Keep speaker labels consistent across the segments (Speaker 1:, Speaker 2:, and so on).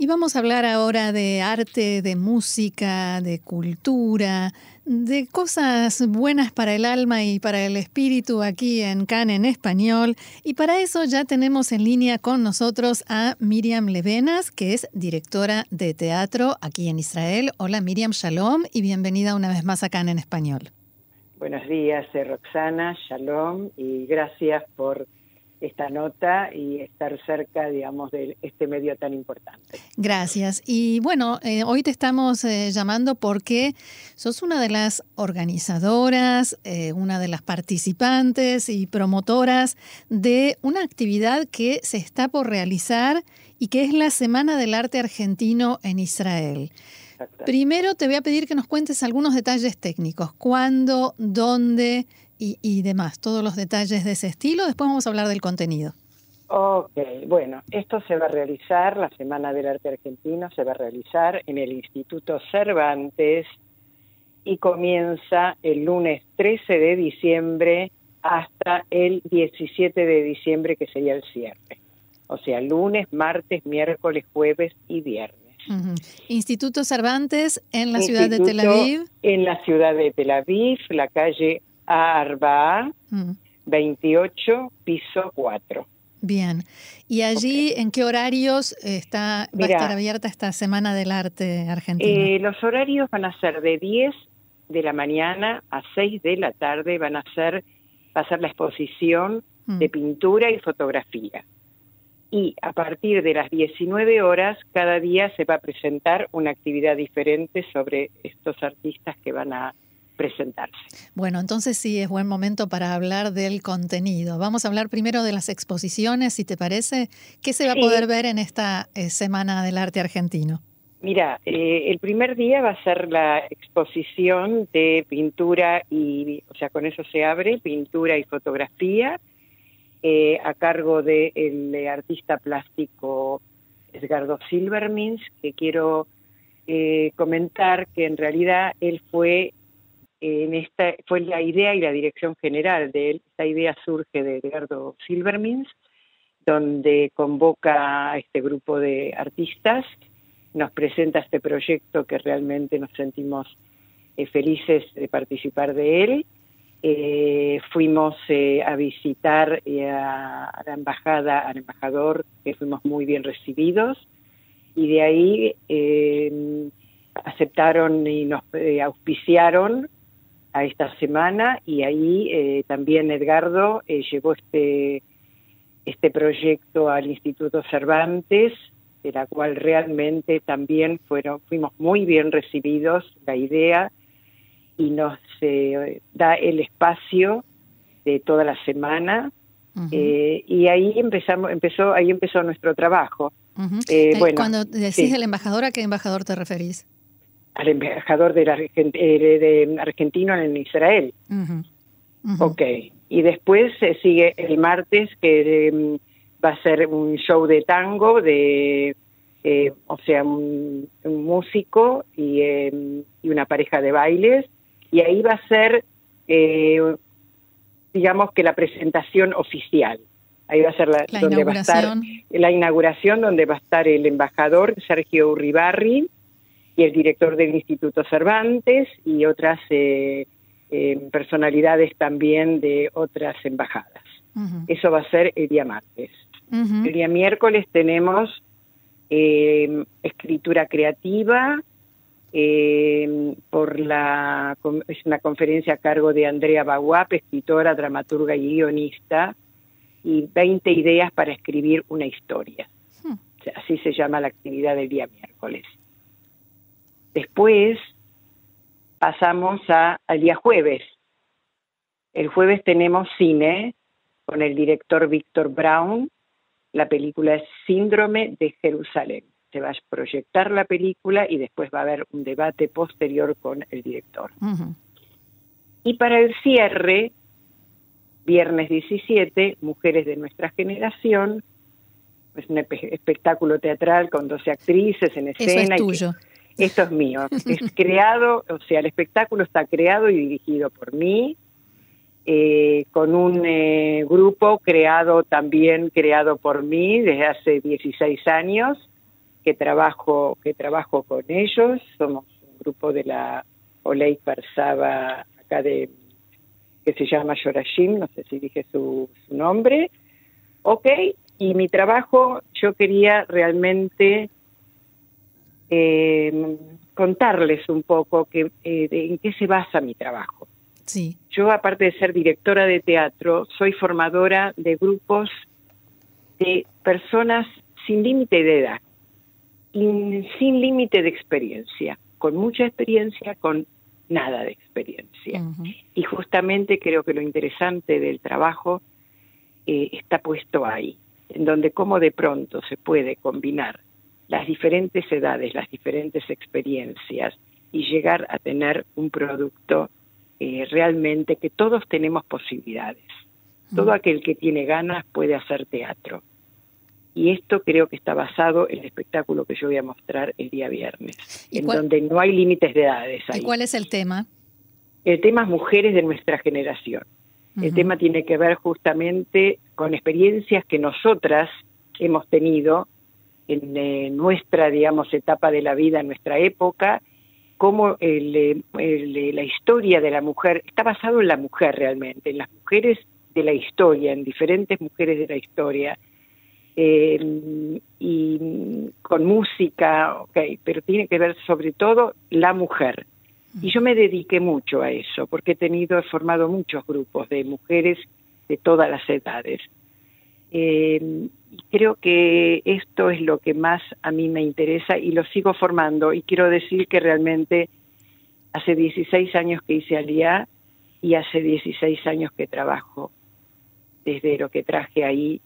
Speaker 1: Y vamos a hablar ahora de arte, de música, de cultura, de cosas buenas para el alma y para el espíritu aquí en CAN en español. Y para eso ya tenemos en línea con nosotros a Miriam Levenas, que es directora de teatro aquí en Israel. Hola Miriam, shalom y bienvenida una vez más a CAN en español.
Speaker 2: Buenos días, Roxana, shalom y gracias por esta nota y estar cerca, digamos, de este medio tan importante.
Speaker 1: Gracias. Y bueno, eh, hoy te estamos eh, llamando porque sos una de las organizadoras, eh, una de las participantes y promotoras de una actividad que se está por realizar y que es la Semana del Arte Argentino en Israel. Primero te voy a pedir que nos cuentes algunos detalles técnicos. ¿Cuándo? ¿Dónde? Y, demás, todos los detalles de ese estilo. Después vamos a hablar del contenido.
Speaker 2: Ok, bueno, esto se va a realizar, la Semana del Arte Argentino se va a realizar en el Instituto Cervantes y comienza el lunes 13 de diciembre hasta el 17 de diciembre, que sería el cierre. O sea, lunes, martes, miércoles, jueves y viernes.
Speaker 1: Instituto Cervantes en la ciudad de Tel Aviv.
Speaker 2: En la ciudad de Tel Aviv, la calle Arba, 28, piso 4.
Speaker 1: Bien. ¿Y allí en qué horarios está, va a estar abierta esta Semana del Arte Argentino?
Speaker 2: Eh, los horarios van a ser de 10 de la mañana a 6 de la tarde, van a ser, va a ser la exposición de pintura y fotografía. Y a partir de las 19 horas, cada día se va a presentar una actividad diferente sobre estos artistas que van a presentarse.
Speaker 1: Bueno, entonces sí es buen momento para hablar del contenido. Vamos a hablar primero de las exposiciones, si te parece. ¿Qué se va a poder ver en esta eh, Semana del Arte Argentino?
Speaker 2: Mira, eh, el primer día va a ser la exposición de pintura y, o sea, con eso se abre, pintura y fotografía, eh, a cargo del artista plástico Edgardo Silvermins, que quiero comentar que en realidad él fue en esta fue la idea y la dirección general de él. Esta idea surge de Edgardo Silvermins, donde convoca a este grupo de artistas, nos presenta este proyecto que realmente nos sentimos eh, felices de participar de él. Eh, fuimos eh, a visitar a, la embajada, al embajador, que fuimos muy bien recibidos, y de ahí aceptaron y nos auspiciaron a esta semana y ahí eh, también Edgardo eh, llevó este, este proyecto al Instituto Cervantes, de la cual realmente también fueron, fuimos muy bien recibidos la idea y nos eh, da el espacio de toda la semana. Y ahí empezamos empezó ahí empezó nuestro trabajo.
Speaker 1: Bueno, cuando decís el embajador a qué embajador te referís
Speaker 2: al embajador de, de argentino en Israel. Ok, y después se sigue el martes que em, va a ser un show de tango de, eh, o sea, un, músico y, em, y, una pareja de bailes, y ahí va a ser, eh, digamos que la presentación oficial. Ahí va a ser la, donde va a estar la inauguración, donde va a estar el embajador Sergio Uribarri, y el director del Instituto Cervantes y otras eh, eh, personalidades también de otras embajadas. Eso va a ser el día martes. El día miércoles tenemos eh, escritura creativa, por la es una conferencia a cargo de Andrea Baguap, escritora, dramaturga y guionista, y 20 ideas para escribir una historia. Así se llama la actividad del día miércoles. Después pasamos a, al día jueves. El jueves tenemos cine con el director Víctor Brown. La película es Síndrome de Jerusalén. Se va a proyectar la película y después va a haber un debate posterior con el director. Y para el cierre, viernes 17, Mujeres de nuestra generación, es un espectáculo teatral con 12 actrices en escena.
Speaker 1: Eso es tuyo.
Speaker 2: Esto es mío. Es creado, o sea, el espectáculo está creado y dirigido por mí, eh, con un eh, grupo creado también, creado por mí desde hace 16 años, que trabajo, que trabajo con ellos. Somos un grupo de la Olei Persaba, acá de, que se llama Yorashim, no sé si dije su, su nombre. Ok, y mi trabajo, yo quería realmente eh, contarles un poco que, eh, en qué se basa mi trabajo.
Speaker 1: Sí.
Speaker 2: Yo, aparte de ser directora de teatro, soy formadora de grupos de personas sin límite de edad, y sin límite de experiencia, con mucha experiencia, con nada de experiencia. Y justamente creo que lo interesante del trabajo eh, está puesto ahí, en donde cómo de pronto se puede combinar las diferentes edades, las diferentes experiencias y llegar a tener un producto eh, realmente que todos tenemos posibilidades. Todo aquel que tiene ganas puede hacer teatro. Y esto creo que está basado en el espectáculo que yo voy a mostrar el día viernes, en donde no hay límites de edades.
Speaker 1: ¿Y cuál es el tema?
Speaker 2: El tema es mujeres de nuestra generación. El tema tiene que ver justamente con experiencias que nosotras hemos tenido en eh, nuestra, digamos, etapa de la vida, en nuestra época, cómo el, la historia de la mujer está basado en la mujer realmente, en las mujeres de la historia, en diferentes mujeres de la historia, eh, y con música, ok, pero tiene que ver sobre todo la mujer. Y yo me dediqué mucho a eso, porque he tenido, he formado muchos grupos de mujeres de todas las edades. Eh, creo que esto es lo que más a mí me interesa y lo sigo formando. Y quiero decir que realmente hace 16 años que hice Aliá y hace 16 años que trabajo desde lo que traje ahí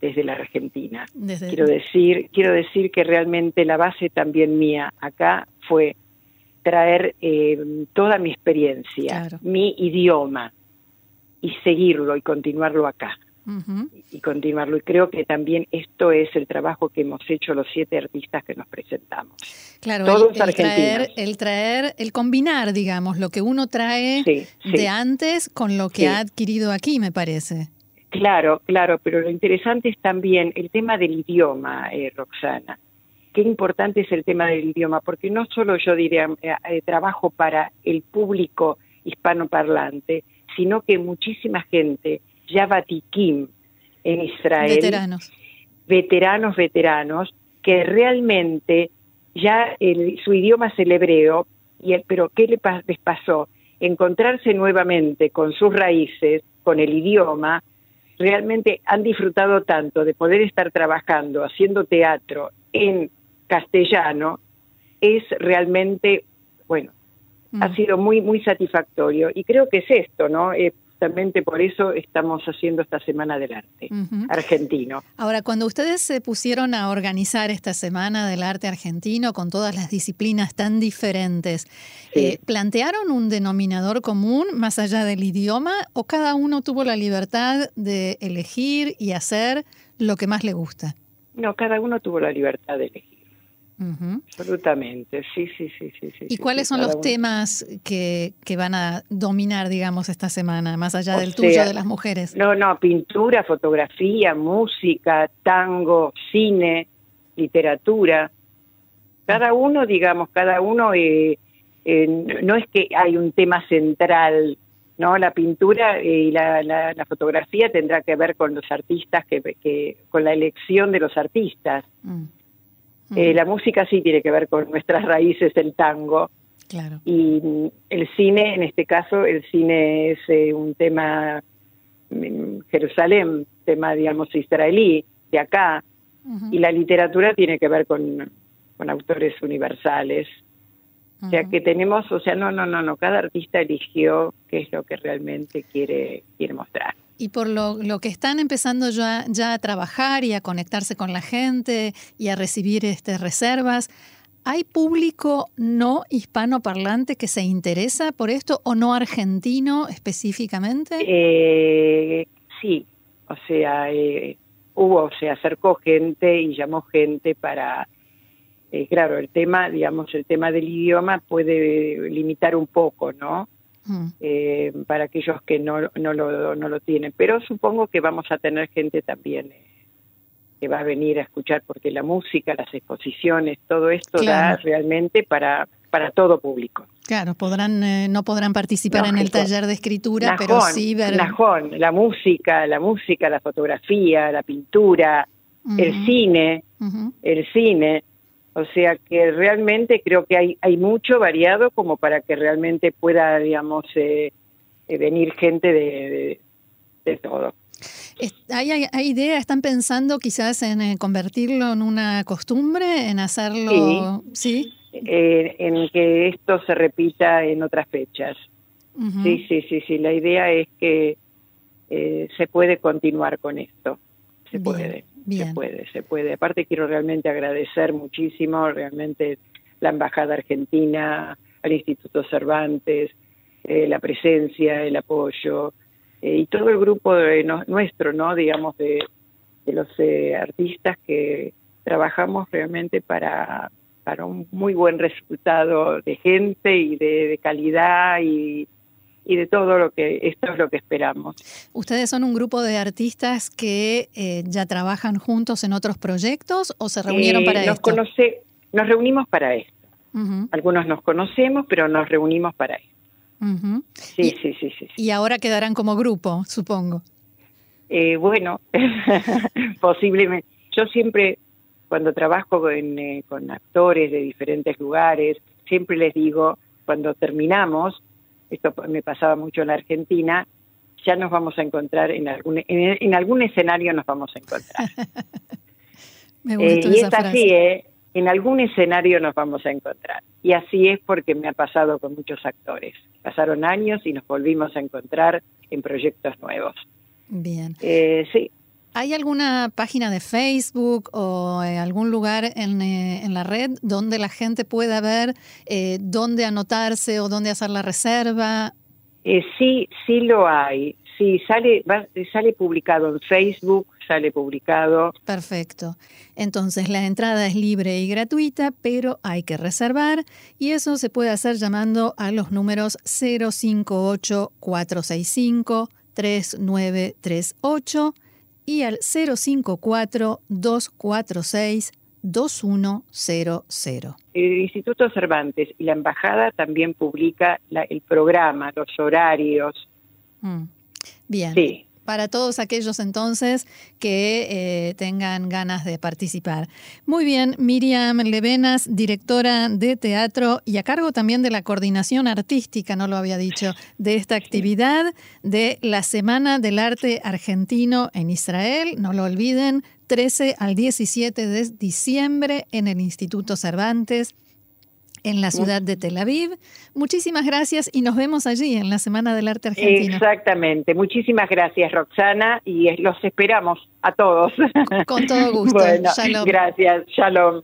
Speaker 2: desde la Argentina. Quiero decir, quiero decir que realmente la base también mía acá fue traer eh, toda mi experiencia, mi idioma y seguirlo y continuarlo acá y continuarlo. Y creo que también esto es el trabajo que hemos hecho los siete artistas que nos presentamos.
Speaker 1: Claro, Todos el, traer, el traer, el combinar, digamos, lo que uno trae de antes con lo que ha adquirido aquí, me parece.
Speaker 2: Claro, claro, pero lo interesante es también el tema del idioma, eh, Roxana. Qué importante es el tema del idioma, porque no solo yo diría eh, eh, trabajo para el público hispanoparlante, sino que muchísima gente ya Vatiquim en Israel.
Speaker 1: Veteranos.
Speaker 2: Veteranos, veteranos, que realmente ya su idioma es el hebreo, y el, pero ¿qué les pasó? Encontrarse nuevamente con sus raíces, con el idioma, realmente han disfrutado tanto de poder estar trabajando, haciendo teatro en castellano, es realmente, bueno, ha mm. sido muy, muy satisfactorio. Y creo que es esto, ¿no? Eh, justamente por eso estamos haciendo esta Semana del Arte argentino.
Speaker 1: Ahora, cuando ustedes se pusieron a organizar esta Semana del Arte argentino con todas las disciplinas tan diferentes, eh, ¿plantearon un denominador común más allá del idioma o cada uno tuvo la libertad de elegir y hacer lo que más le gusta?
Speaker 2: No, cada uno tuvo la libertad de elegir. Absolutamente, sí, sí, sí, sí.
Speaker 1: ¿Y cuáles son los temas que, que, van a dominar, digamos, esta semana, más allá del tuyo de las mujeres?
Speaker 2: No, no, pintura, fotografía, música, tango, cine, literatura. Cada uno, digamos, cada uno, eh, no es que hay un tema central, ¿no? La pintura y la, la, fotografía tendrá que ver con los artistas, que, que con la elección de los artistas. Mm. Eh, la música sí tiene que ver con nuestras raíces, el tango.
Speaker 1: Claro.
Speaker 2: Y mm, el cine, en este caso, el cine es eh, un tema en Jerusalén, tema, digamos, israelí, de acá. Y la literatura tiene que ver con, con autores universales. O sea que tenemos, o sea, no, no, no, no, cada artista eligió qué es lo que realmente quiere, quiere mostrar.
Speaker 1: Y por lo, que están empezando ya, ya a trabajar y a conectarse con la gente y a recibir este, reservas, ¿hay público no hispanoparlante que se interesa por esto o no argentino específicamente?
Speaker 2: Eh, sí, o sea, eh, hubo, se acercó gente y llamó gente para eh, claro, el tema, digamos, el tema del idioma puede limitar un poco, ¿no? Mm. Eh, para aquellos que no, no, lo, no lo tienen. Pero supongo que vamos a tener gente también eh, que va a venir a escuchar, porque la música, las exposiciones, todo esto da realmente para, para todo público.
Speaker 1: Claro, podrán no podrán participar en el taller de escritura, pero sí ver...
Speaker 2: la música, la música, la fotografía, la pintura, el cine, el cine, o sea que realmente creo que hay, hay mucho variado como para que realmente pueda, digamos, eh, eh, venir gente de, de, todo.
Speaker 1: ¿Hay, hay, idea, están pensando quizás en eh, convertirlo en una costumbre, en hacerlo,
Speaker 2: sí? en que esto se repita en otras fechas. Sí, sí, sí, sí. La idea es que se puede continuar con esto. Se puede. Se puede, se puede. Aparte quiero realmente agradecer muchísimo, realmente la Embajada Argentina, al Instituto Cervantes, eh, la presencia, el apoyo eh, y todo el grupo de nuestro, ¿no? Digamos, de, los eh, artistas que trabajamos realmente para, para un muy buen resultado de gente y de calidad y, y de todo lo que esto es lo que esperamos.
Speaker 1: ¿Ustedes son un grupo de artistas que eh, ya trabajan juntos en otros proyectos o se reunieron para
Speaker 2: eh, nos
Speaker 1: esto?
Speaker 2: Conoce, nos reunimos para esto. Algunos nos conocemos, pero nos reunimos para esto.
Speaker 1: sí, sí, sí, sí, Y ahora quedarán como grupo, supongo.
Speaker 2: Eh, bueno, posiblemente. Yo siempre, cuando trabajo con actores de diferentes lugares, siempre les digo, cuando terminamos, esto me pasaba mucho en la Argentina, ya nos vamos a encontrar en algún, en, algún escenario nos vamos a encontrar. Eh, y es así, ¿eh? en algún escenario nos vamos a encontrar. Y así es porque me ha pasado con muchos actores. Pasaron años y nos volvimos a encontrar en proyectos nuevos.
Speaker 1: Bien.
Speaker 2: Eh, sí.
Speaker 1: ¿Hay alguna página de Facebook o eh, algún lugar en, eh, en, la red donde la gente pueda ver eh, dónde anotarse o dónde hacer la reserva?
Speaker 2: sí, sí lo hay. Sí, sale, sale publicado en Facebook, sale publicado.
Speaker 1: Perfecto. Entonces la entrada es libre y gratuita, pero hay que reservar y eso se puede hacer llamando a los números 058 465 3938 y al 054-246-2100.
Speaker 2: El Instituto Cervantes y la Embajada también publica el programa, los horarios.
Speaker 1: Mm. Bien. Sí para todos aquellos entonces que eh, tengan ganas de participar. Muy bien, Miriam Levenas, directora de teatro y a cargo también de la coordinación artística, no lo había dicho, de esta actividad de la Semana del Arte Argentino en Israel. No lo olviden, 13 al 17 de diciembre en el Instituto Cervantes en la ciudad de Tel Aviv. Muchísimas gracias y nos vemos allí en la Semana del Arte Argentino.
Speaker 2: Exactamente. Muchísimas gracias, Roxana, y los esperamos a todos.
Speaker 1: Con todo gusto.
Speaker 2: Gracias. Shalom.